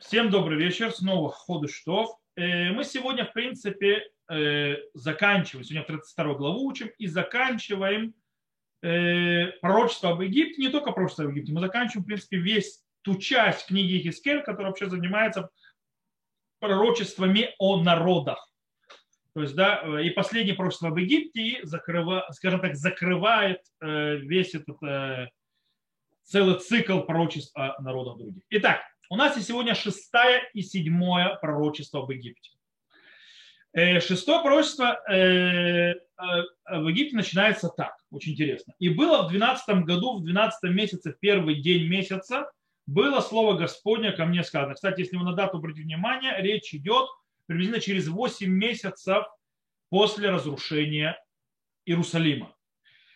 Всем добрый вечер, снова ходу штов. Э, мы сегодня, в принципе, э, заканчиваем, сегодня 32 главу учим и заканчиваем э, пророчество об Египте, не только пророчество об Египте, мы заканчиваем, в принципе, весь ту часть книги Хискель, которая вообще занимается пророчествами о народах. То есть, да, и последнее пророчество об Египте, закрыва, скажем так, закрывает весь этот целый цикл пророчеств о народах других. Итак, у нас есть сегодня шестое и седьмое пророчество об Египте. Э, шестое пророчество э, э, в Египте начинается так, очень интересно. И было в 12 году, в 12 месяце, в первый день месяца, было слово Господня ко мне сказано. Кстати, если вы на дату обратите внимание, речь идет приблизительно через 8 месяцев после разрушения Иерусалима.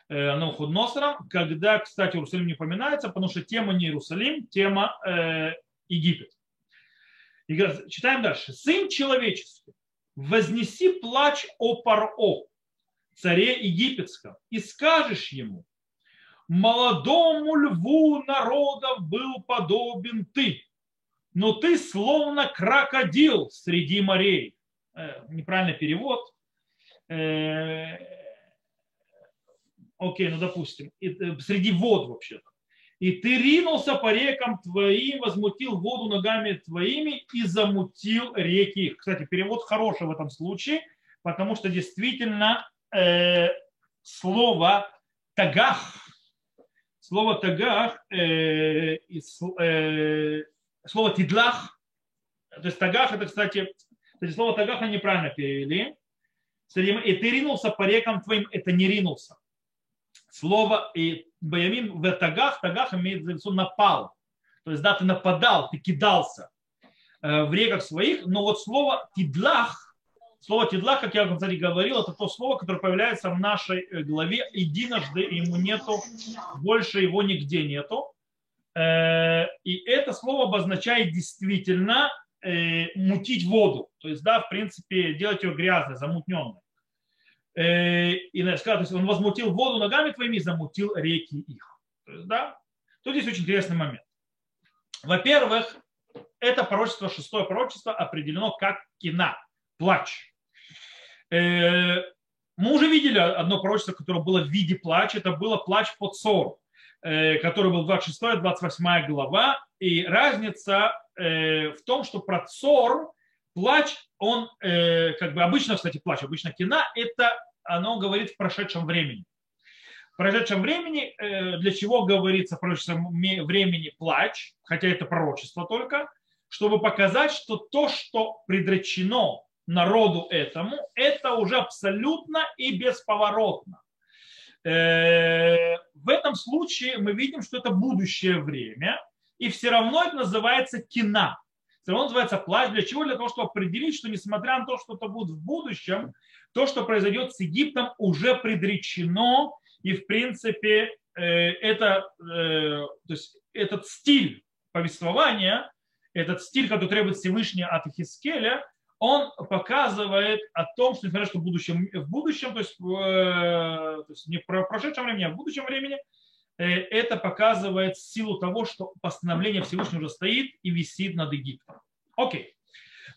Навуходоносором, когда, кстати, Иерусалим не упоминается, потому что тема не Иерусалим, тема Египет. И говорит, читаем дальше. Сын человеческий, вознеси плач о Паро, царе египетском, и скажешь ему, молодому льву народов был подобен ты, но ты словно крокодил среди морей. Э, неправильный перевод. Э, окей, ну допустим, э, среди вод вообще-то и ты ринулся по рекам твоим, возмутил воду ногами твоими и замутил реки их. Кстати, перевод хороший в этом случае, потому что действительно э, слово тагах, слово тагах, э, и, э, слово тидлах, то есть тагах, это, кстати, кстати слово тагах неправильно перевели, и ты ринулся по рекам твоим, это не ринулся. Слово и Баямин в тагах, тагах имеет в виду напал. То есть, да, ты нападал, ты кидался э, в реках своих, но вот слово тидлах, слово тидлах, как я, кстати, говорил, это то слово, которое появляется в нашей э, главе единожды, ему нету, больше его нигде нету. Э, и это слово обозначает действительно мутить воду. То есть, да, в принципе, делать ее грязной, замутненной. Э, и сказал, то есть он возмутил воду ногами твоими и замутил реки их. То есть, да, тут здесь очень интересный момент. Во-первых, это пророчество, шестое пророчество определено как кина, плач. Э, мы уже видели одно пророчество, которое было в виде плача. Это было плач по Цору, э, который был 26-28 глава. И разница в том, что про Цор плач, он, э, как бы обычно, кстати, плач, обычно кина, это оно говорит в прошедшем времени. В прошедшем времени, э, для чего говорится в прошедшем времени плач, хотя это пророчество только, чтобы показать, что то, что предречено народу этому, это уже абсолютно и бесповоротно. Э, в этом случае мы видим, что это будущее время, и все равно это называется кина все равно называется плач. Для чего? Для того, чтобы определить, что несмотря на то, что это будет в будущем, то, что произойдет с Египтом, уже предречено. И, в принципе, э, это, э, то есть, этот стиль повествования, этот стиль, который требует Всевышний от Хискеля, он показывает о том, что несмотря на что в будущем, в будущем то, есть, э, то есть не в прошедшем времени, а в будущем времени, это показывает силу того, что постановление Всевышнего уже стоит и висит над Египтом. Окей.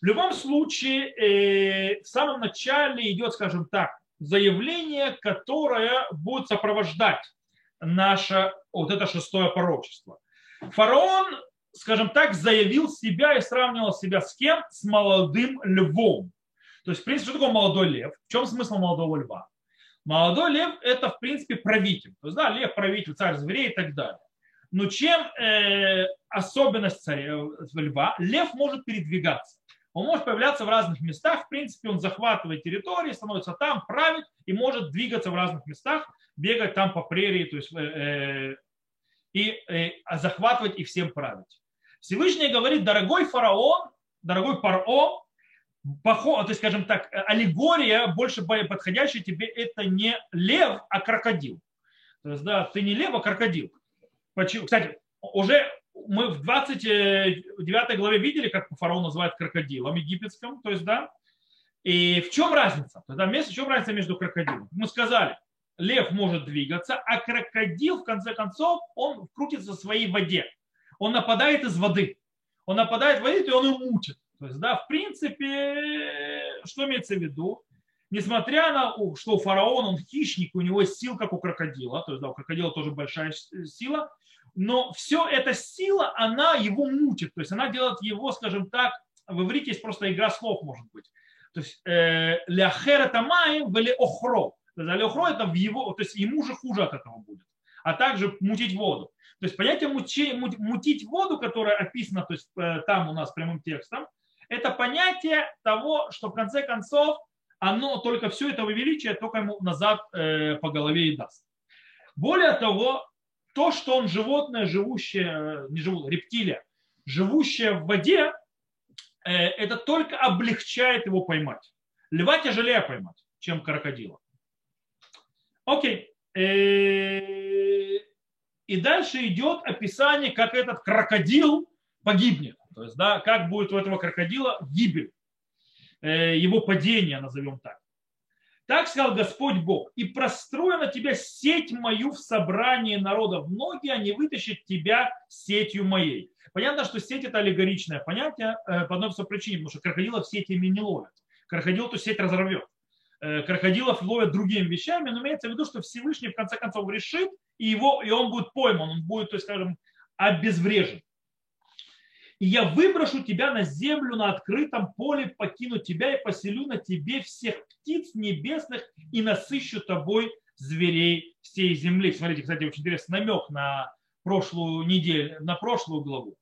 В любом случае, э, в самом начале идет, скажем так, заявление, которое будет сопровождать наше вот это шестое пророчество. Фараон, скажем так, заявил себя и сравнивал себя с кем? С молодым львом. То есть, в принципе, что такое молодой лев? В чем смысл молодого льва? Молодой лев – это, в принципе, правитель. То есть, да, лев – правитель, царь зверей и так далее. Но чем э, особенность царя, э, льва? Лев может передвигаться. Он может появляться в разных местах. В принципе, он захватывает территории, становится там, правит и может двигаться в разных местах, бегать там по прерии, то есть, э, э, и э, захватывать и всем править. Всевышний говорит, дорогой фараон, дорогой паро, поход, то есть, скажем так, аллегория, больше подходящая тебе, это не лев, а крокодил. То есть, да, ты не лев, а крокодил. Почему? Кстати, уже мы в 29 главе видели, как фараон называет крокодилом египетским, то есть, да, и в чем разница? Тогда в чем разница между крокодилом? Мы сказали, лев может двигаться, а крокодил, в конце концов, он крутится в своей воде. Он нападает из воды. он нападает, воит, и он его мутит. То есть, да, в принципе, что имеется в виду? Несмотря на, что у фараона он хищник, у него сила, как у крокодила, то есть, да, у крокодила тоже большая сила, но все эта сила, она его мутит, то есть она делает его, скажем так, в иврите есть просто игра слов, может быть. То есть э, ляхер это маем, вели охро. То есть охро это в его, то есть ему же хуже от этого будет. А также мутить воду. То есть понятие мутить воду, которое описано то есть, э, там у нас прямым текстом, это понятие того, что в конце концов оно только все это величие только ему назад э, по голове и даст. Более того, то, что он животное, живущее, не живут, рептилия, живущее в воде, э, это только облегчает его поймать. Льва тяжелее поймать, чем крокодила. Окей. Э, и дальше идет описание, как этот крокодил погибнет. То есть, да, как будет у этого крокодила гибель, э, его падение, назовем так. Так сказал Господь Бог, и прострою на тебя сеть мою в собрании народов. Многие они вытащат тебя сетью моей. Понятно, что сеть это аллегоричное понятие э, по одной причине, потому что крокодилов сетями не ловят. Крокодил эту сеть разорвет. Э, крокодилов ловят другими вещами, но имеется в виду, что Всевышний в конце концов решит, и, его, и он будет пойман, он будет, то есть, скажем, обезврежен. И я выброшу тебя на землю на открытом поле, покину тебя и поселю на тебе всех птиц небесных и насыщу тобой зверей всей земли. Смотрите, кстати, очень интересный намек на прошлую неделю, на прошлую главу.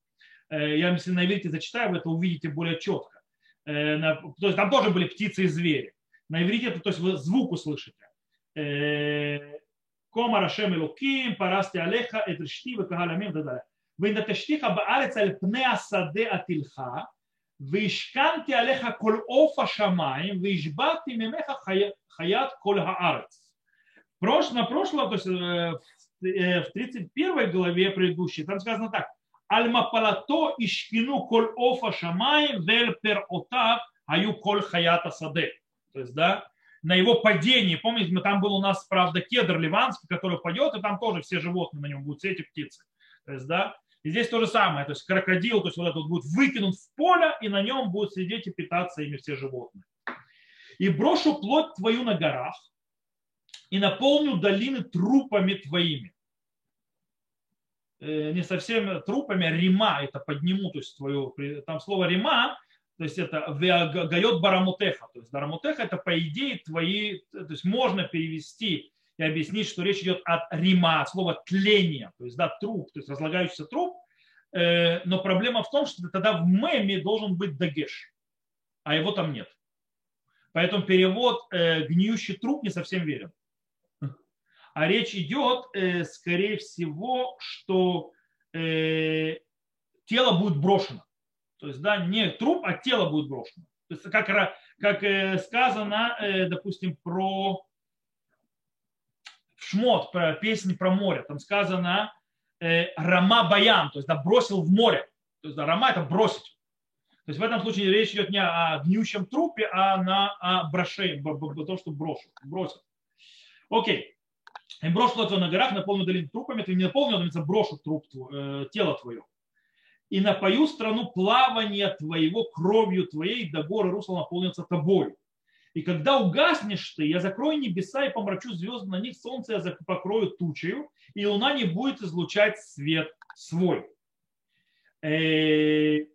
Э, я, если на иврите зачитаю, вы это увидите более четко. Э, то есть там тоже были птицы и звери. На иврите, то есть вы звук услышите. Э, Кома Рашем Элуким, Парасти Алеха, Эдрешти, Векагаламим, и так далее. ונטשתיך בארץ על פני השדה עתילך, והשכנתי עליך כל עוף השמיים, והשבעתי ממך חיית כל הארץ. На прошлом, то есть в 31 главе предыдущей, там сказано так. Альмапалато ишкину коль офа шамай вель пер отав аю коль хаята саде. То есть, да, на его падении, помните, там был у нас, правда, кедр ливанский, который падет, и там тоже все животные на нем будут, все эти птицы. То есть, да, и здесь то же самое, то есть крокодил, то есть вот этот будет выкинут в поле, и на нем будут сидеть и питаться ими все животные. И брошу плоть твою на горах, и наполню долины трупами твоими. Э, не совсем трупами, а рима, это подниму, то есть твою, там слово рима, то есть это гает барамутеха, то есть барамутеха это по идее твои, то есть можно перевести и объяснить, что речь идет от рима, от слова тление, то есть да, труп, то есть разлагающийся труп, э, но проблема в том, что тогда в меме должен быть дагеш, а его там нет. Поэтому перевод э, гниющий труп не совсем верен. А речь идет, э, скорее всего, что тело будет брошено. То есть, да, не труп, а тело будет брошено. То есть, как, как сказано, допустим, про Шмот, про песни про море, там сказано э, Рама Баян, то есть да, бросил в море. То есть да, Рама это бросить. То есть в этом случае речь идет не о гниющем трупе, а на о броше, то, что брошу, бросил. Окей. И брошу это на горах, наполню долину трупами, ты не наполнил, а брошу труп, э, тело твое. И напою страну плавания твоего кровью твоей, до горы русла наполнится тобою. И когда угаснешь ты, я закрою небеса и помрачу звезды на них, солнце я покрою тучею, и луна не будет излучать свет свой. Э,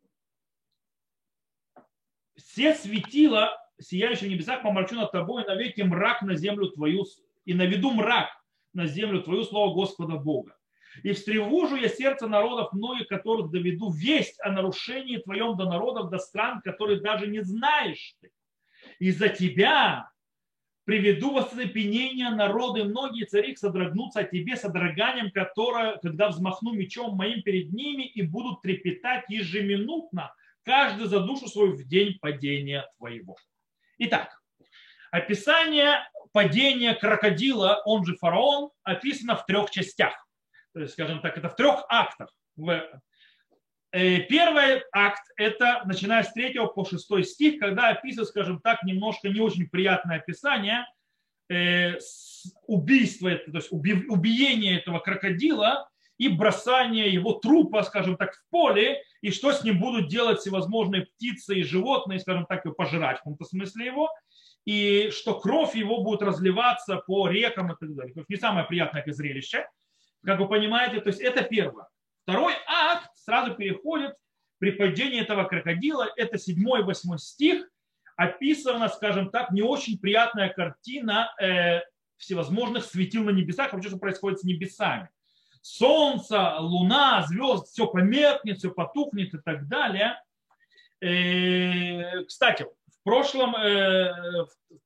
все светила, сияющие в небесах, помрачу над тобой, и навеки мрак на землю твою, и наведу мрак на землю твою, слово Господа Бога. И встревожу я сердце народов, многих которых доведу весть о нарушении твоем до народов, до стран, которые даже не знаешь ты из-за тебя приведу в оцепенение народы, многие цари содрогнутся о тебе содроганием, которое, когда взмахну мечом моим перед ними и будут трепетать ежеминутно, каждый за душу свою в день падения твоего. Итак, описание падения крокодила, он же фараон, описано в трех частях. То есть, скажем так, это в трех актах. Э, первый акт – это начиная с 3 по 6 стих, когда описывает, скажем так, немножко не очень приятное описание э, убийства, то есть убиение этого крокодила и бросание его трупа, скажем так, в поле, и что с ним будут делать всевозможные птицы и животные, скажем так, и пожирать в каком-то смысле его, и что кровь его будет разливаться по рекам и так далее. То есть не самое приятное зрелище, как вы понимаете, то есть это первое. Второй акт сразу переходит при падении этого крокодила, это 7-8 стих, описана, скажем так, не очень приятная картина э, всевозможных светил на небесах, вообще, что происходит с небесами. Солнце, луна, звезд, все померкнет, все потухнет и так далее. Э, кстати, в прошлом, э,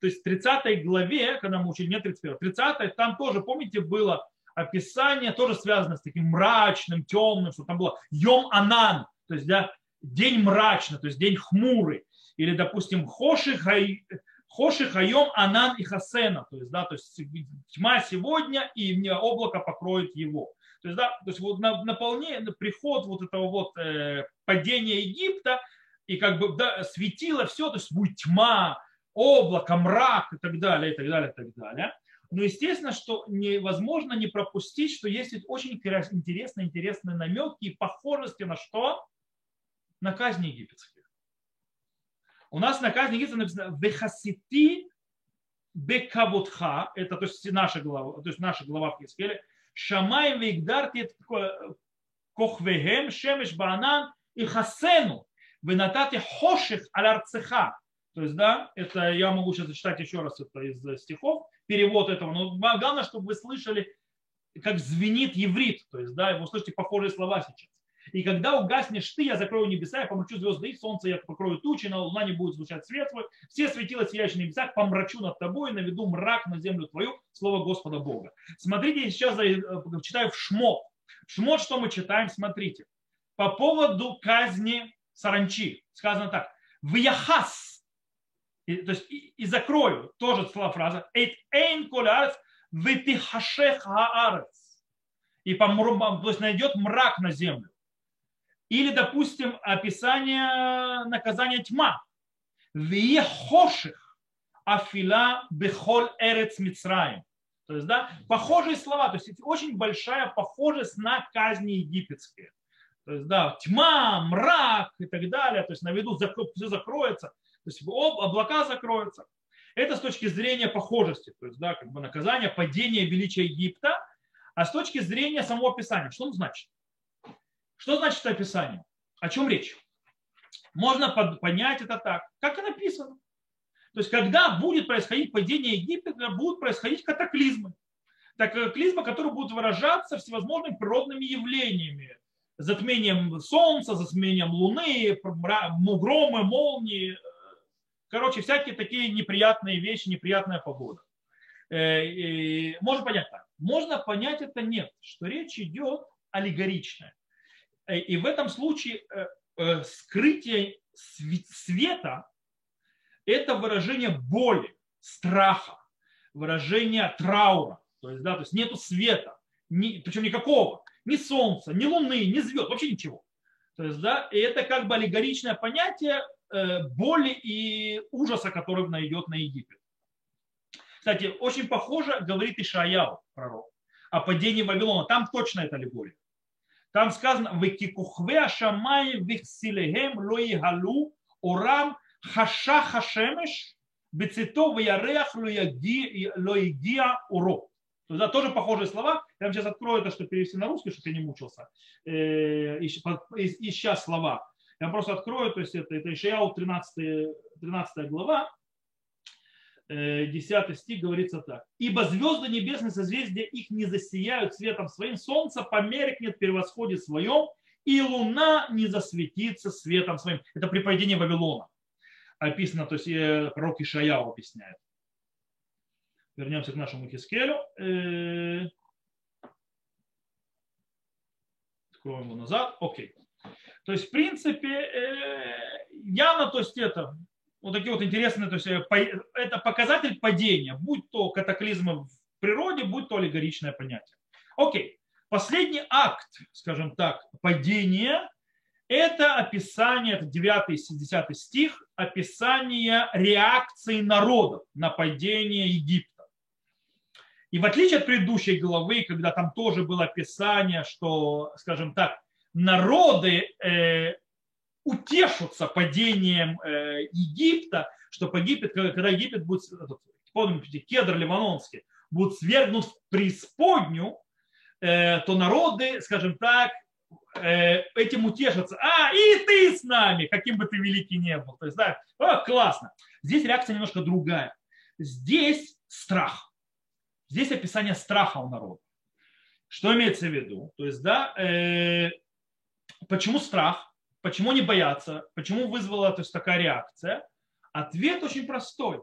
то есть в 30 главе, когда мы учили, не 31, 30 там тоже, помните, было описание, тоже связано с таким мрачным, темным, что там было Йом Анан, то есть да, день мрачный, то есть день хмурый. Или, допустим, Хоши, хай, хоши Хайом Анан и Хасена, то есть, да, то есть тьма сегодня и облако покроет его. То есть, да, то есть вот на, наполнение, приход вот этого вот э, падения Египта, и как бы да, светило все, то есть будет тьма, облако, мрак и так далее, и так далее, и так далее. Но естественно, что невозможно не пропустить, что есть очень интересные, интересные намеки и похожести на что? На казни египетские. У нас на казни египетских написано «Вехасити бекавутха», это то есть наша глава, то есть наша глава в Хискеле, «Шамай вейгдарти кохвехем шемеш банан и хасену, венатати хоших алярцеха». То есть, да, это я могу сейчас зачитать еще раз это из стихов, перевод этого. Но главное, чтобы вы слышали, как звенит еврит. То есть, да, вы услышите похожие слова сейчас. И когда угаснешь ты, я закрою небеса, я помрачу звезды и солнце, я покрою тучи, на луна не будет звучать свет свой, все светила сияющие на небесах, помрачу над тобой, наведу мрак на землю твою, слово Господа Бога. Смотрите, сейчас я э, читаю в Шмот. Шмот, что мы читаем, смотрите. По поводу казни саранчи. Сказано так. В Яхас, и, то есть и, и закрою, тоже слова фраза, эйт эйн колярец витихашех хаарец. И помру, то есть найдет мрак на землю. Или, допустим, описание наказания тьма. Виехоших афила бехоль эрец мицраим. То есть, да, похожие слова, то есть очень большая похожесть на казни египетские. То есть, да, тьма, мрак и так далее, то есть на виду все закроется. То есть облака закроются. Это с точки зрения похожести, то есть да, как бы наказание, падение величия Египта, а с точки зрения самого описания, что он значит? Что значит это описание? О чем речь? Можно понять это так, как и написано. То есть, когда будет происходить падение Египта, будут происходить катаклизмы. Катаклизмы, которые будут выражаться всевозможными природными явлениями. Затмением солнца, затмением луны, громы, молнии, Короче, всякие такие неприятные вещи, неприятная погода. Э, можно понять так. Можно понять это нет, что речь идет аллегоричная. Э, и в этом случае э, скрытие света – это выражение боли, страха, выражение траура. То есть, да, то есть нету света, ни, причем никакого, ни солнца, ни луны, ни звезд, вообще ничего. То есть, да, и это как бы аллегоричное понятие боли и ужаса, который найдет на Египет. Кстати, очень похоже говорит Ишаяу, пророк, о падении Вавилона. Там точно это аллегория. Там сказано, «Векикухве ашамай вихсилехем лоигалу орам хаша хашемеш бецито вярех лоигия уро». Туда тоже похожие слова. Я вам сейчас открою это, чтобы перевести на русский, чтобы я не мучился. Э, ища слова. Я просто открою, то есть это, это Ишаяу 13, 13 глава, 10 э, стих говорится так. «Ибо звезды небесные созвездия их не засияют светом своим, солнце померкнет при восходе своем, и луна не засветится светом своим». Это при падении Вавилона. Описано, то есть э, пророк Ишаяу объясняет. Вернемся к нашему Хискелю. Э, откроем его назад. Окей. То есть, в принципе, э, явно, то есть это вот такие вот интересные, то есть э, это показатель падения, будь то катаклизмы в природе, будь то аллегоричное понятие. Окей. Последний акт, скажем так, падения, это описание, это 9-10 стих, описание реакции народов на падение Египта. И в отличие от предыдущей главы, когда там тоже было описание, что, скажем так, народы э, утешутся падением э, Египта, что погибет, когда Египет будет, помните, кедр ливанонский, будет свергнут в преисподнюю, э, то народы, скажем так, э, этим утешатся. А, и ты с нами, каким бы ты великий не был. То есть, да, о, классно. Здесь реакция немножко другая. Здесь страх. Здесь описание страха у народа. Что имеется в виду? То есть, да, э, почему страх? Почему не боятся? Почему вызвала то есть, такая реакция? Ответ очень простой.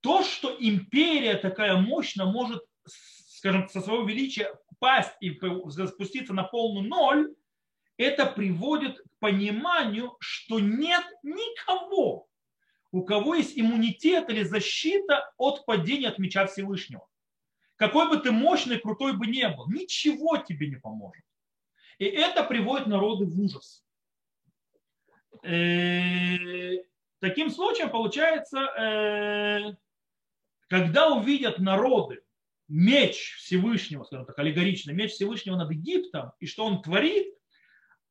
То, что империя такая мощная может, скажем, со своего величия пасть и спуститься на полную ноль, это приводит к пониманию, что нет никого, у кого есть иммунитет или защита от падения от меча Всевышнего. Какой бы ты мощный, крутой бы не был, ничего тебе не поможет. И это приводит народы в ужас. Э, таким случаем получается, э, когда увидят народы меч Всевышнего, скажем так, аллегоричный меч Всевышнего над Египтом, и что он творит,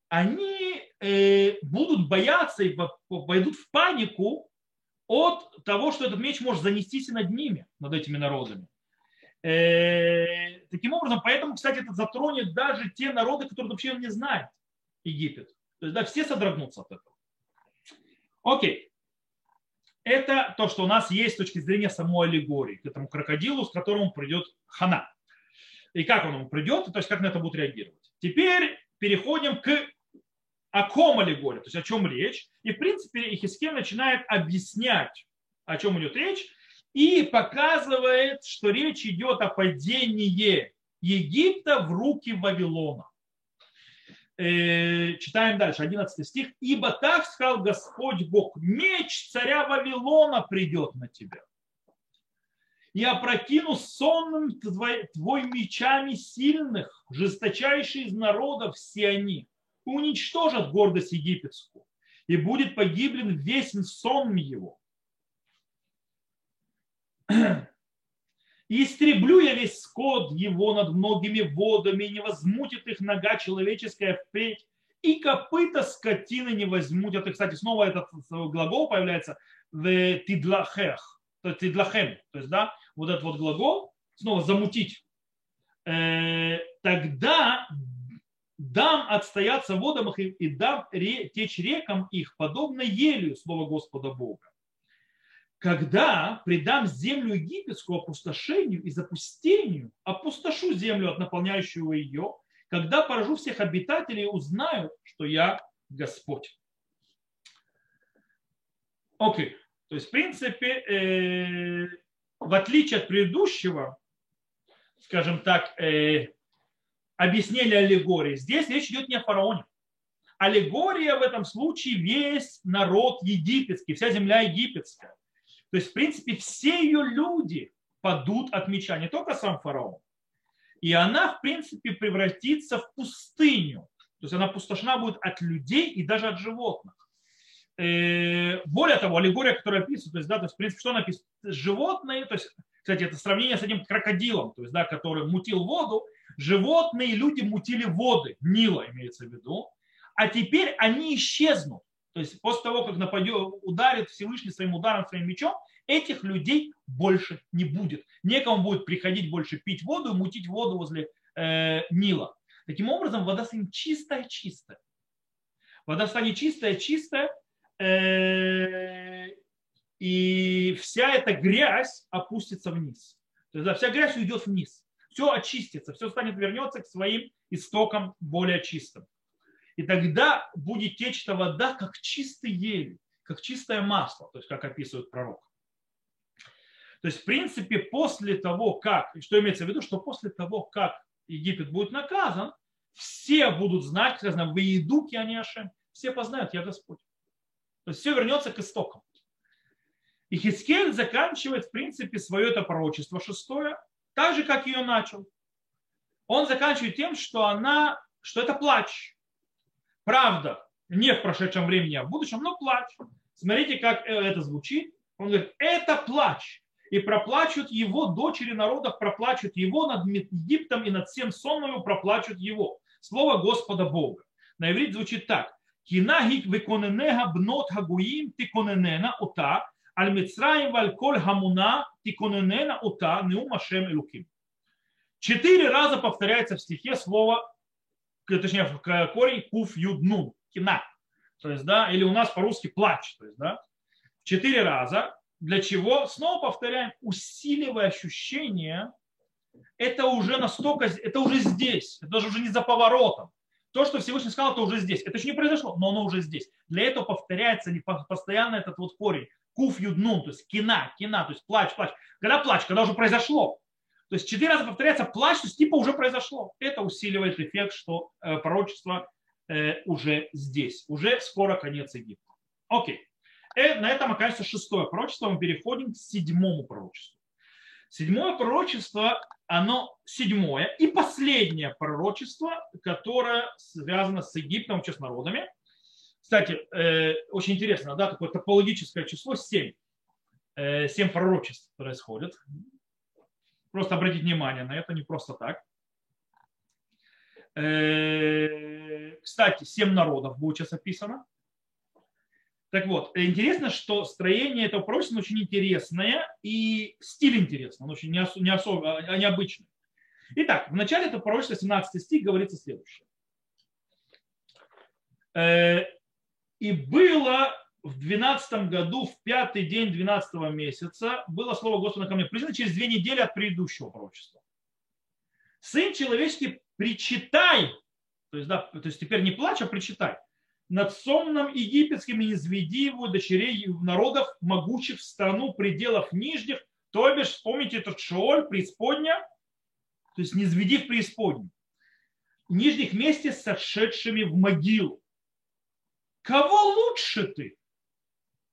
они э, будут бояться и пойдут в панику от того, что этот меч может занестись и над ними, над этими народами. Э, таким образом, поэтому, кстати, это затронет даже те народы, которые вообще не знают Египет. То есть, да, все содрогнутся от этого. Окей. Это то, что у нас есть с точки зрения самой аллегории, к этому крокодилу, с которым придет хана. И как он ему придет, то есть как на это будет реагировать. Теперь переходим к о ком аллегория, то есть о чем речь. И, в принципе, Ихискель начинает объяснять, о чем идет речь, и показывает, что речь идет о падении Египта в руки Вавилона. Э, читаем дальше, 11 стих. «Ибо так сказал Господь Бог, меч царя Вавилона придет на тебя. И опрокину сонным твой, твой мечами сильных, жесточайшие из народов все они уничтожат гордость египетскую, и будет погиблен весь сон его. И истреблю я весь скот его над многими водами, и не возмутит их нога человеческая впредь, и копыта скотины не возьмут. Это, кстати, снова этот глагол появляется в тидлахех, то есть тидлахем, то есть, да, вот этот вот глагол, снова замутить. Э, тогда дам отстояться водам их и дам течь рекам их, подобно елью, слово Господа Бога. Когда предам землю египетскую опустошению и запустению, опустошу землю от наполняющего ее, когда поражу всех обитателей, узнают, что я Господь. Окей. Okay. То есть, в принципе, э, в отличие от предыдущего, скажем так, э, объяснение аллегории. Здесь речь идет не о фараоне. Аллегория в этом случае весь народ египетский, вся земля египетская. То есть, в принципе, все ее люди падут от меча, не только сам фараон. И она, в принципе, превратится в пустыню. То есть она пустошна будет от людей и даже от животных. Э, более того, аллегория, которая описывает, то есть, да, то есть, в принципе, что написано? Животные, то есть, кстати, это сравнение с этим крокодилом, то есть, да, который мутил воду, Животные и люди мутили воды, Нила имеется в виду, а теперь они исчезнут. То есть после того, как нападет, ударит Всевышний своим ударом, своим мечом, этих людей больше не будет. Некому будет приходить больше пить воду и мутить воду возле э, Нила. Таким образом, вода станет чистая-чистая. Вода станет чистая-чистая, э, и вся эта грязь опустится вниз. То есть да, вся грязь уйдет вниз все очистится, все станет, вернется к своим истокам более чистым. И тогда будет течь эта вода, как чистый ель, как чистое масло, то есть как описывает пророк. То есть, в принципе, после того, как, что имеется в виду, что после того, как Египет будет наказан, все будут знать, сказано, в Иедуке они Ашем, все познают, я Господь. То есть все вернется к истокам. И Хискель заканчивает, в принципе, свое это пророчество шестое так же, как ее начал. Он заканчивает тем, что она, что это плач. Правда, не в прошедшем времени, а в будущем, но плач. Смотрите, как это звучит. Он говорит, это плач. и проплачут его, дочери народов проплачут его над Египтом и над всем сонмою проплачут его. Слово Господа Бога. На иврит звучит так. Кина гик виконенега бнот хагуим тиконенена ута, аль мицраим валь коль хамуна тиконенена ута неум ашем. Четыре раза повторяется в стихе слово, точнее, корень куф юднун, кина. То есть, да, или у нас по-русски плач. То есть, да, четыре раза. Для чего? Снова повторяем, усиливая ощущение, это уже настолько, это уже здесь, это уже не за поворотом. То, что Всевышний сказал, это уже здесь. Это еще не произошло, но оно уже здесь. Для этого повторяется постоянно этот вот корень. Куф юднун, то есть кина, кина, то есть плач, плач. Когда плач, когда уже произошло. То есть четыре раза повторяется плач, то есть типа уже произошло. Это усиливает эффект, что э, пророчество э, уже здесь. Уже скоро конец Египта. Окей. Э, на этом окажется шестое пророчество. Мы переходим к седьмому пророчеству. Седьмое пророчество, оно седьмое и последнее пророчество, которое связано с Египтом, с народами. Кстати, очень интересно, да, такое топологическое число 7. Э, 7 пророчеств происходит. Просто обратите внимание на это, не просто так. Э, кстати, 7 народов будет сейчас описано. Так вот, интересно, что строение этого пророчества очень интересное и стиль интересный, он очень не особо, а необычный. Итак, в начале этого пророчества, 17 стих, говорится следующее. Э, и было в 12 году, в пятый день 12 месяца, было слово Господа ко мне, признано через две недели от предыдущего пророчества. Сын человеческий, причитай, то есть, да, то есть теперь не плачь, а причитай, над сонным египетским и низведи его дочерей народов, могучих в страну пределов нижних, то бишь, вспомните этот Шооль, преисподня, то есть низведи в преисподнюю, нижних вместе с сошедшими в могилу. Кого лучше ты?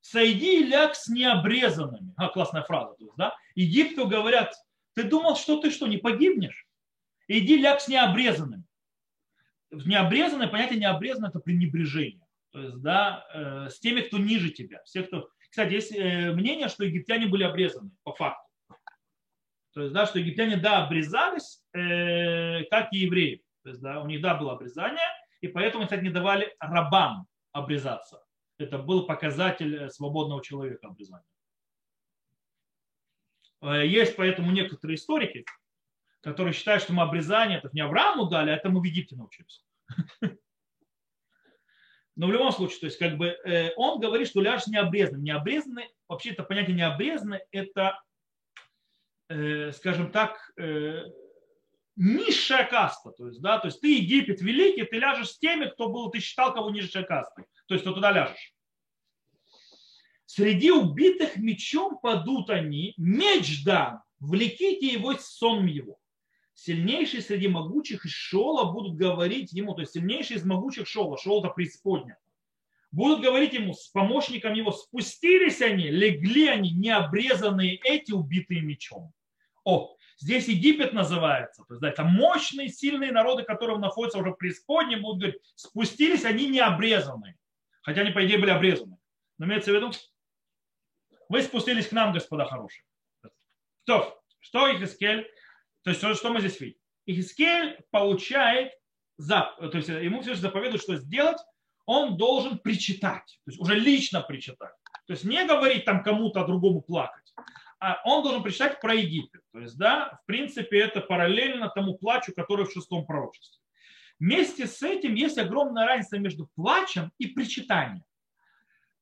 Сойди и ляг с необрезанными. А, классная фраза. То есть, да? Египту говорят, ты думал, что ты что, не погибнешь? Иди ляг с необрезанными необрезанное понятие необрезанное это пренебрежение. То есть, да, э, с теми, кто ниже тебя. Все, кто... Кстати, есть э, мнение, что египтяне были обрезаны, по факту. То есть, да, что египтяне, да, обрезались, э, как и евреи. То есть, да, у них, да, было обрезание, и поэтому, кстати, не давали рабам обрезаться. Это был показатель э, свободного человека обрезания. Э, есть поэтому некоторые историки, которые считают, что мы обрезание это не Аврааму дали, а это мы в Египте научились. Но в любом случае, то есть как бы э, он говорит, что ляжешь необрезанным. Необрезанный, вообще это понятие необрезанный, это, э, скажем так, низшая каста. То есть, да, то есть ты Египет великий, ты ляжешь с теми, кто был, ты считал кого низшая каста. То есть ты туда ляжешь. Среди убитых мечом падут они, меч дан, влеките его сон его сильнейшие среди могучих из Шола будут говорить ему, то есть сильнейшие из могучих Шола, Шол это преисподня, будут говорить ему с помощником его, спустились они, легли они, необрезанные эти, убитые мечом. О, здесь Египет называется, то есть да, это мощные, сильные народы, которые находятся уже в преисподне, будут говорить, спустились они необрезанные, хотя они, по идее, были обрезаны. Но имеется в виду, вы спустились к нам, господа хорошие. Что, что Ихискель то есть что мы здесь видим? Ихискель получает, за, то есть ему все заповедует, что сделать, он должен причитать, то есть уже лично причитать. То есть не говорить там кому-то другому плакать, а он должен причитать про Египет. То есть, да, в принципе, это параллельно тому плачу, который в шестом пророчестве. Вместе с этим есть огромная разница между плачем и причитанием.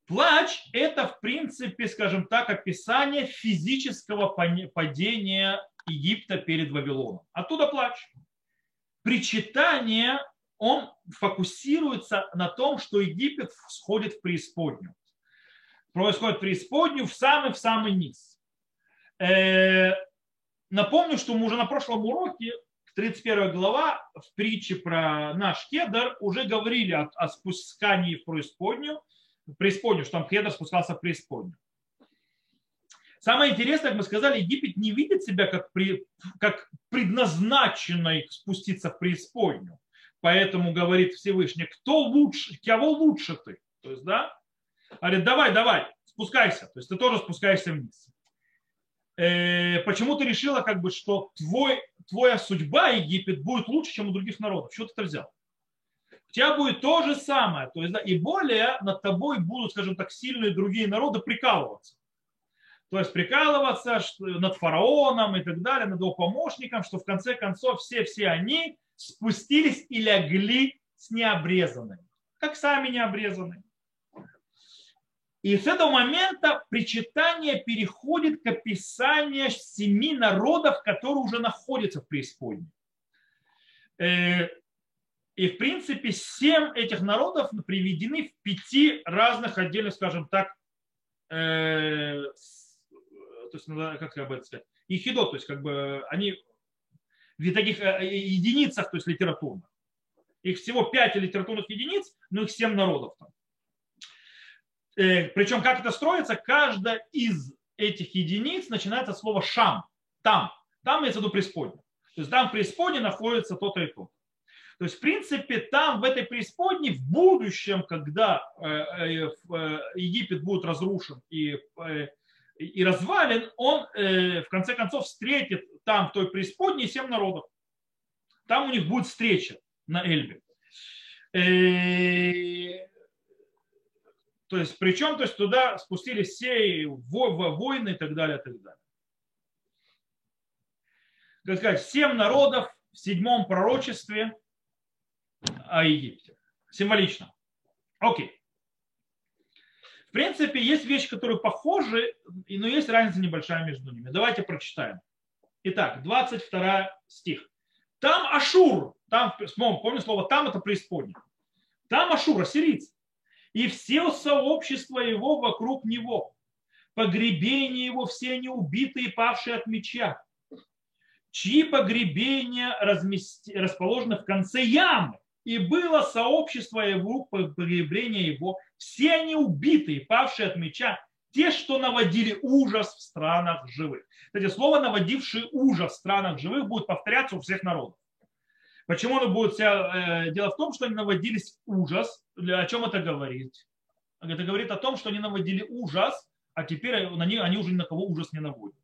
Плач – это, в принципе, скажем так, описание физического падения Египта перед Вавилоном. Оттуда плач. Причитание, он фокусируется на том, что Египет сходит в преисподнюю. Происходит преисподнюю в самый-в самый низ. Э, напомню, что мы уже на прошлом уроке 31 глава в притче про наш кедр уже говорили о, о спускании в преисподнюю, в преисподнюю, что там кедр спускался в преисподнюю. Самое интересное, как мы сказали, Египет не видит себя как, при, как предназначенной спуститься в преисподнюю. Поэтому говорит Всевышний, кто лучше, кого лучше ты? То есть, да? Говорит, давай, давай, спускайся. То есть ты тоже спускаешься вниз. Э, почему ты решила, как бы, что твой, твоя судьба, Египет, будет лучше, чем у других народов? Что ты это взял? У тебя будет то же самое. То есть, да, и более над тобой будут, скажем так, сильные другие народы прикалываться. То есть прикалываться над фараоном и так далее, над его помощником, что в конце концов все-все они спустились и лягли с необрезанными, как сами необрезанные. И с этого момента причитание переходит к описанию семи народов, которые уже находятся в преисподней. Э, и, в принципе, семь этих народов приведены в пяти разных отдельных, скажем так, э, то есть, как я бы сказать, ихидо, то есть, как бы они в таких э, единицах, то есть литературных. Их всего пять литературных единиц, но их семь народов там. Э, Причем как это строится, каждая из этих единиц начинается от слова шам, там. Там имеется в виду преисподня. То есть там в преисподне находится то-то и то. То есть, в принципе, там, в этой преисподней, в будущем, когда э, Египет будет разрушен и, и развален, он, в конце концов, встретит там, в той преисподней, семь народов. Там у них будет встреча на Эльбе. То есть, причем, то есть туда спустились все войны и так далее, и так далее. Так сказать, семь народов в седьмом пророчестве о Египте. Символично. Окей. В принципе, есть вещи, которые похожи, но есть разница небольшая между ними. Давайте прочитаем. Итак, 22 стих. Там Ашур, там, помню слово там, это преисподня. Там Ашур, ассирийцы и все сообщество его вокруг него. Погребение его все они убитые, павшие от меча, чьи погребения размести, расположены в конце ямы. И было сообщество его, погребление его, все они убитые, павшие от меча, те, что наводили ужас в странах живых. Кстати, слово «наводивший ужас в странах живых» будет повторяться у всех народов. Почему оно будет вся... Э, дело в том, что они наводились ужас. О чем это говорит? Это говорит о том, что они наводили ужас, а теперь они, они уже ни на кого ужас не наводят.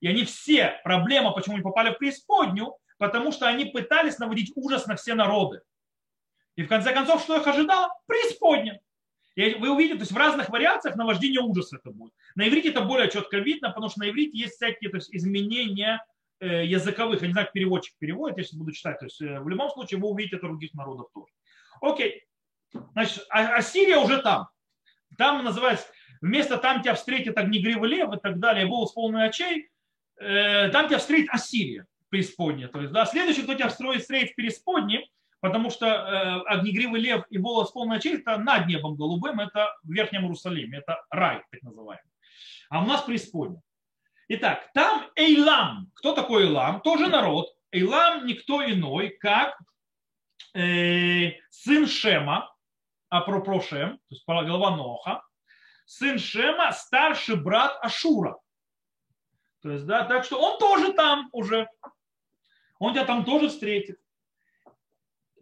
И они все, проблема, почему они попали в преисподнюю, потому что они пытались наводить ужас на все народы. И в конце концов, что их ожидало? Преисподня. И вы увидите, то есть в разных вариациях наваждение ужаса это будет. На иврите это более четко видно, потому что на иврите есть всякие то есть, изменения языковых, я не знаю, как переводчик переводит, сейчас буду читать. То есть э, в любом случае вы увидите это других народов тоже. Окей. Значит, а, Ассирия уже там. Там называется, вместо там тебя встретит огнегривый лев и так далее, волос полный очей, э, там тебя встретит Ассирия преисподняя. То есть, да, следующий, кто тебя встроит, встретит в преисподне, потому что э, огнегривый лев и волос полный очей это над небом голубым, это в Верхнем Иерусалиме, это рай, так называемый. А у нас преисподня. Итак, там Эйлам. Кто такой Эйлам? Тоже народ. Эйлам никто иной, как э, сын Шема, Апропрошем, то есть глава Ноха, сын Шема, старший брат Ашура. То есть, да, так что он тоже там уже. Он тебя там тоже встретит.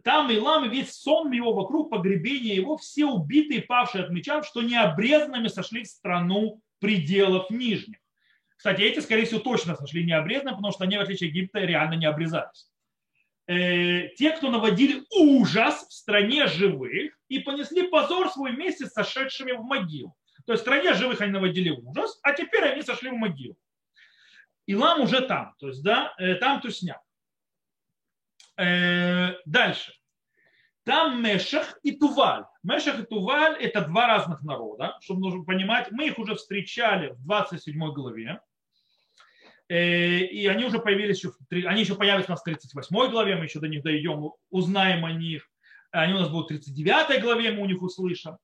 Там Илам весь сон его вокруг, погребение его, все убитые, павшие от меча, что необрезанными сошли в страну пределов нижних. Кстати, эти, скорее всего, точно сошли необрезанные, потому что они, в отличие от Египта, реально не обрезались. Э, те, кто наводили ужас в стране живых и понесли позор свой вместе с сошедшими в могилу. То есть в стране живых они наводили ужас, а теперь они сошли в могилу. Илам уже там, то есть, да, э, там тусня. Э, дальше. Там Мешах и Туваль. Мешах и Туваль – это два разных народа, чтобы нужно понимать. Мы их уже встречали в 27 главе. Э, и они уже появились, они еще появятся у нас в 38 главе, мы еще до них дойдем, узнаем о них. Они у нас будут в 39 главе, мы у них услышим.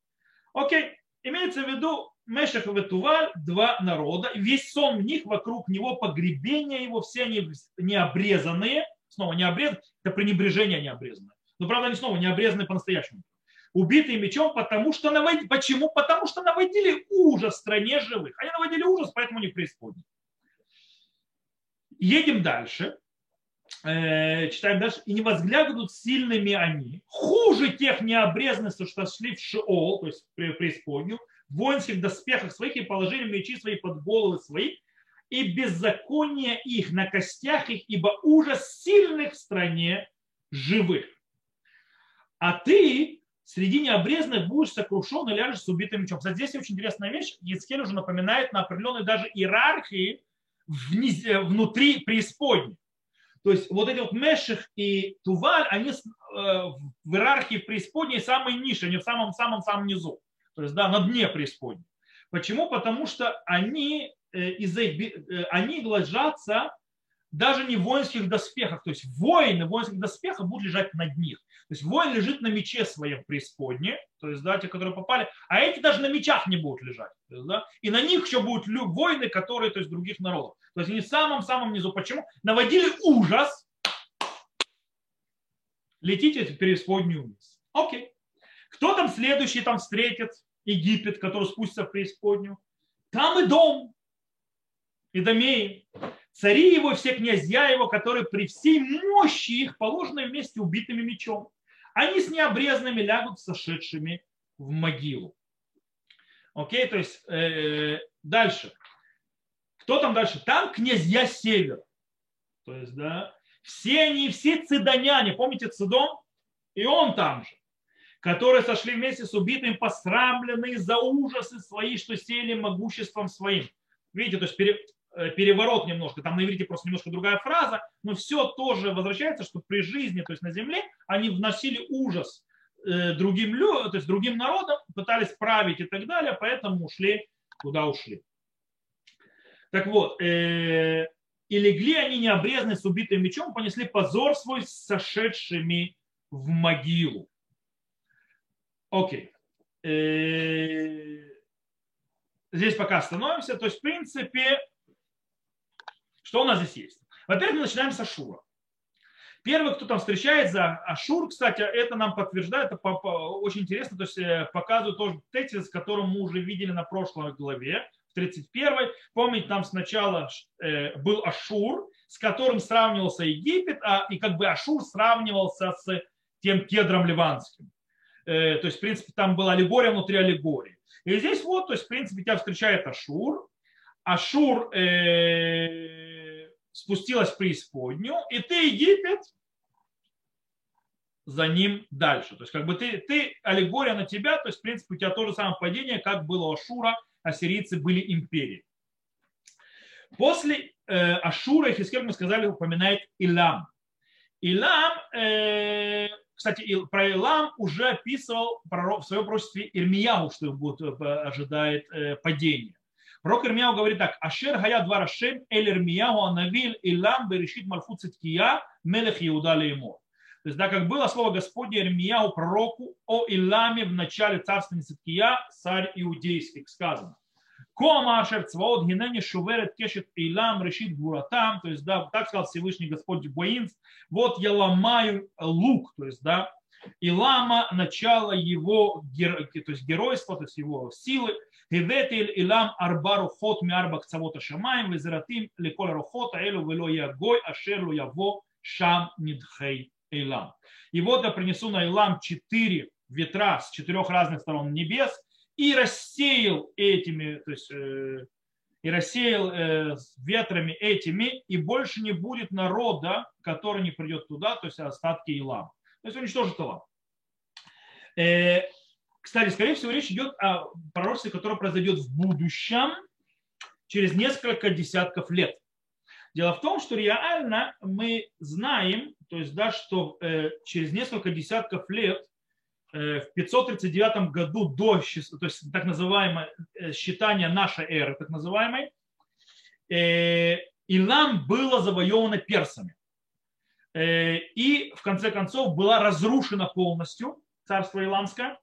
Окей, имеется в виду Мешах и Туваль, два народа, весь сон в них, вокруг него погребение его, все они необрезанные, снова не это пренебрежение необрезанное. Но правда они снова не обрезаны по-настоящему. Убитые мечом, потому что наводили. Почему? Потому что наводили ужас в стране живых. Они наводили ужас, поэтому не преисподние. Едем дальше. Э, читаем дальше. И не возглядывают сильными они. Хуже тех необрезанных, что шли в Шиол, то есть в преисподнюю, в воинских доспехах своих и положили мечи свои под головы свои, и беззаконие их на костях их, ибо ужас сильных в стране живых. А ты среди необрезанных будешь сокрушен и ляжешь с убитым мечом. Кстати, здесь очень интересная вещь. Ецкель уже напоминает на определенной даже иерархии вниз, э, внутри преисподней. То есть вот эти вот Меших и Туваль, они э, в иерархии преисподней самые ниши, они в самом-самом-самом низу. То есть да, на дне преисподней. Почему? Потому что они, э, из они ложатся даже не в воинских доспехах. То есть воины в воинских доспехах будут лежать над них. То есть воин лежит на мече своем в преисподне, то есть, да, те, которые попали, а эти даже на мечах не будут лежать. То есть, да, и на них еще будут воины, которые, то есть, других народов. То есть, они в самом-самом низу. Почему? Наводили ужас. Летите в преисподнюю вниз. Окей. Кто там следующий там встретит Египет, который спустится в преисподнюю? Там и дом. И домей цари его, все князья его, которые при всей мощи их положены вместе убитыми мечом. Они с необрезанными лягут сошедшими в могилу. Окей, то есть э, дальше. Кто там дальше? Там князья севера. То есть, да, все они, все цидоняне, помните Цидон? И он там же, которые сошли вместе с убитым, посрамленные за ужасы свои, что сели могуществом своим. Видите, то есть Э, переворот немножко, там на иврите просто немножко другая фраза, но все тоже возвращается, что при жизни, то есть на земле, они вносили ужас э, другим, то есть другим народам, пытались править и так далее, поэтому ушли, куда ушли. Так вот, э, и легли они необрезанные с убитым мечом, понесли позор свой с сошедшими в могилу. Окей. Здесь пока остановимся. То есть, в принципе, что у нас здесь есть? Во-первых, мы начинаем с Ашура. Первый, кто там встречается, Ашур, кстати, это нам подтверждает, это очень интересно, то есть э, показывает тоже тезис, который мы уже видели на прошлой главе, в 31 Помните, там сначала э, был Ашур, с которым сравнивался Египет, а, и как бы Ашур сравнивался с тем кедром ливанским. Э, то есть, в принципе, там была аллегория внутри аллегории. И здесь вот, то есть, в принципе, тебя встречает Ашур. Ашур спустилась в преисподнюю, и ты, Египет, за ним дальше. То есть как бы ты, ты аллегория на тебя, то есть в принципе у тебя то же самое падение, как было у Ашура, ассирийцы были империей. После э, Ашура, Хискель, мы сказали, упоминает Илам. Илам, э, кстати, про Илам уже описывал в своем пророчестве Ирмияу, что будет, э, ожидает э, падение. Пророк Ирмияу говорит так. Ашер хая два рашем эль Ирмияу анавиль илам берешит мальфу циткия мелех Иуда леймор. То есть, да, как было слово Господне Ирмияу пророку о Иламе в начале царства Циткия, царь иудейский, сказано. Кома ашер цваот гинени шуверет кешет Илам решит буратам, то есть, да, так сказал Всевышний Господь воинств, вот я ломаю лук, то есть, да, Илама, начало его то есть геройства, то есть его силы, Хиветиль илам арбару хот миарба кцавота шамаем, везратим ликол рухота элю вело ягой, ашерлу яво шам нидхей илам. И вот я принесу на илам четыре ветра с четырех разных сторон небес и рассеял этими, то есть э, и рассеял э, ветрами этими, и больше не будет народа, который не придет туда, то есть остатки Илама. То есть уничтожит Илам. Э, кстати, скорее всего, речь идет о пророчестве, которое произойдет в будущем, через несколько десятков лет. Дело в том, что реально мы знаем, то есть, да, что э, через несколько десятков лет, э, в 539 году до, то есть так называемое э, считание нашей эры, так называемой, э, Илам было завоевано персами. Э, и в конце концов была разрушена полностью царство Иламское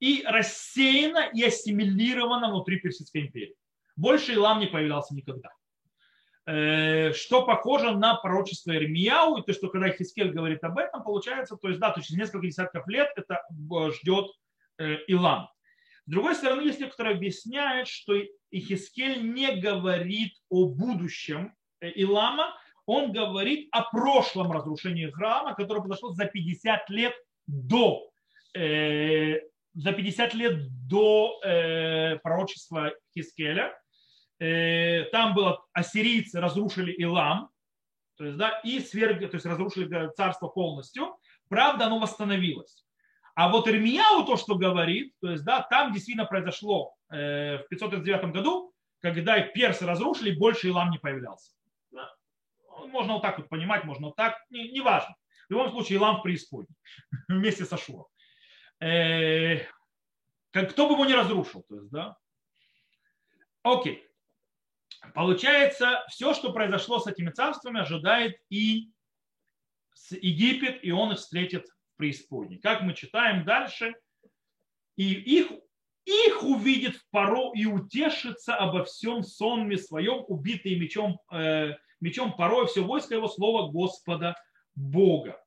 и рассеяна и ассимилирована внутри Персидской империи. Больше Илам не появлялся никогда. Э, что похоже на пророчество Ирмияу, и то, что когда Хискель говорит об этом, получается, то есть, да, то через несколько десятков лет это ждет э, Илам. С другой стороны, есть те, которые объясняют, что Ихискель не говорит о будущем э, Илама, он говорит о прошлом разрушении храма, которое произошло за 50 лет до за 50 лет до э, пророчества Хискеля. э, там было ассирийцы разрушили Илам, то есть, да, и сверг, то есть разрушили царство полностью. Правда, оно восстановилось. А вот Ирмияу то, что говорит, то есть, да, там действительно произошло э, в 539 году, когда персы разрушили, больше Илам не появлялся. Да. Можно вот так вот понимать, можно вот так, не, не. В любом случае, Илам в преисподней вместе со Шуром. Э, кто бы его не разрушил, то есть, да. Окей. Получается, все, что произошло с этими царствами, ожидает и с Египет, и он их встретит в преисподней. Как мы читаем дальше, и их, их увидит в пару и утешится обо всем сонме своем, убитый мечом, э, мечом порой все войско его слова Господа Бога.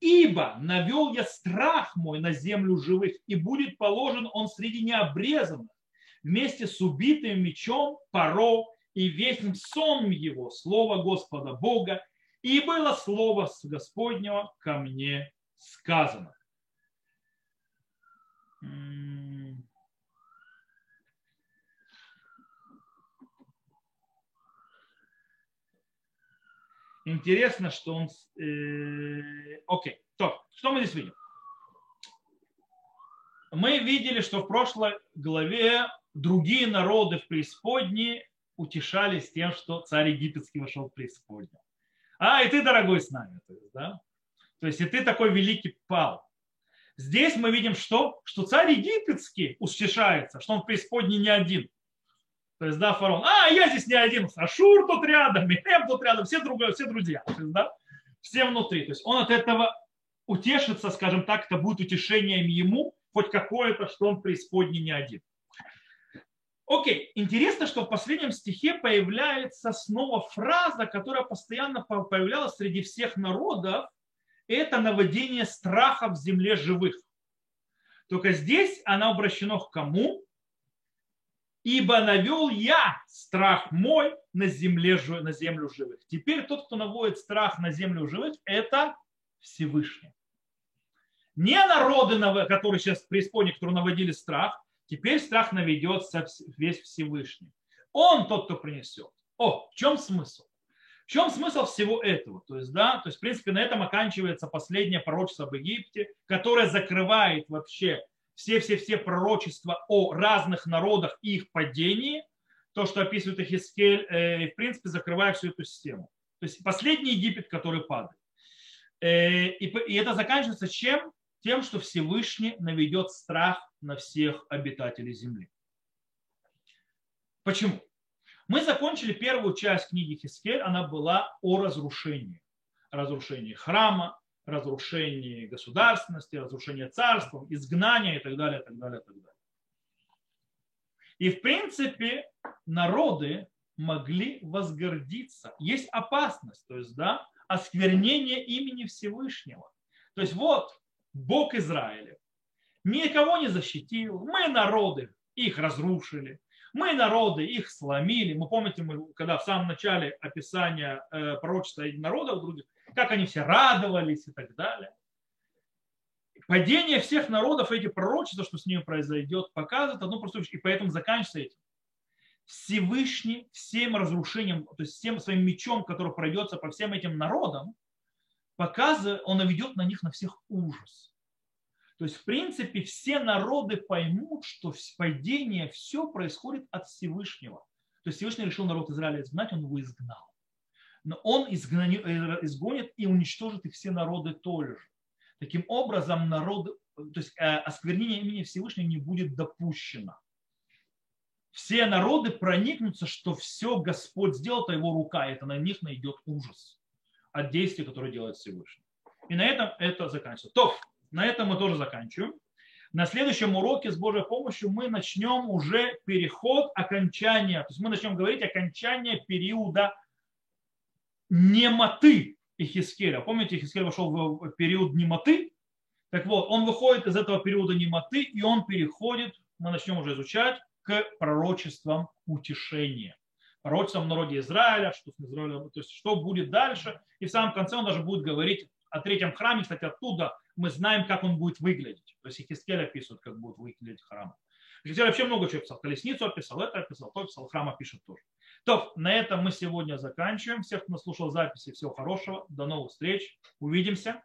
Ибо навел я страх мой на землю живых, и будет положен он среди необрезанных, вместе с убитым мечом Паро и весь сон его, слово Господа Бога, и было слово Господнего ко мне сказано. Интересно, что он... Э, окей, то, что мы здесь видим? Мы видели, что в прошлой главе другие народы в преисподней утешались тем, что царь египетский вошел в преисподнюю. А, и ты, дорогой, с нами. То есть, да? то есть и ты такой великий пал. Здесь мы видим что? Что царь египетский утешается, что он в преисподней не один. То есть, да, фараон, а, я здесь не один, Ашур тут рядом, Мехем тут рядом, все, друг, все друзья. То есть, да, все внутри. То есть он от этого утешится, скажем так, это будет утешением ему, хоть какое-то, что он в преисподней не один. Окей, интересно, что в последнем стихе появляется снова фраза, которая постоянно появлялась среди всех народов. Это наводение страха в земле живых. Только здесь она обращена к кому? Ибо навел я страх мой на, земле, на землю живых. Теперь тот, кто наводит страх на землю живых, это Всевышний. Не народы, которые сейчас преисподние, которые наводили страх, Теперь страх наведется весь Всевышний. Он тот, кто принесет. О, в чем смысл? В чем смысл всего этого? То есть, да, то есть, в принципе, на этом оканчивается последнее пророчество об Египте, которое закрывает вообще все-все-все пророчества о разных народах и их падении, то, что описывает Эхискель, э, в принципе, закрывает всю эту систему. То есть последний Египет, который падает. Э, и, это заканчивается чем? Тем, что Всевышний наведет страх на всех обитателей земли. Почему? Мы закончили первую часть книги Хискель, она была о разрушении. Разрушении храма, разрушении государственности, разрушении царства, изгнания и так далее, и так далее, и так далее. И в принципе народы могли возгордиться. Есть опасность, то есть, да, осквернение имени Всевышнего. То есть вот Бог Израиля никого не защитил. Мы народы их разрушили. Мы народы их сломили. Мы помните, мы, когда в самом начале описания э, пророчества народов других, как они все радовались и так далее. Падение всех народов, эти пророчества, что с ними произойдет, показывает одну простую вещь. И поэтому заканчивается этим. Всевышний всем разрушением, то есть всем своим мечом, который пройдется по всем этим народам, показывает, он наведет на них на всех ужас. То есть, в принципе, все народы поймут, что падение все происходит от Всевышнего. То есть Всевышний решил народ Израиля изгнать, он его изгнал. Но он изгонит, э, изгонит и уничтожит и все народы тоже. Таким образом, народы, то есть э, осквернение имени Всевышнего не будет допущено. Все народы проникнутся, что все Господь сделал, это его рука, и это на них найдет ужас от действий, которые делает Всевышний. И на этом это заканчивается. То, на этом мы тоже заканчиваем. На следующем уроке с Божьей помощью мы начнем уже переход окончания. То есть мы начнем говорить окончание периода немоты Ихискеля. Помните, Ихискель вошел в период немоты? Так вот, он выходит из этого периода немоты, и он переходит, мы начнем уже изучать, к пророчествам утешения. Пророчествам народе Израиля, что, то есть, что будет дальше. И в самом конце он даже будет говорить о третьем храме, кстати, оттуда мы знаем, как он будет выглядеть. То есть Хискель описывает, как будет выглядеть храм. Хотя вообще много чего писал. Колесницу описал, это описал, то писал, храма пишет тоже. То, на этом мы сегодня заканчиваем. Всех, кто слушал записи, всего хорошего. До новых встреч. Увидимся.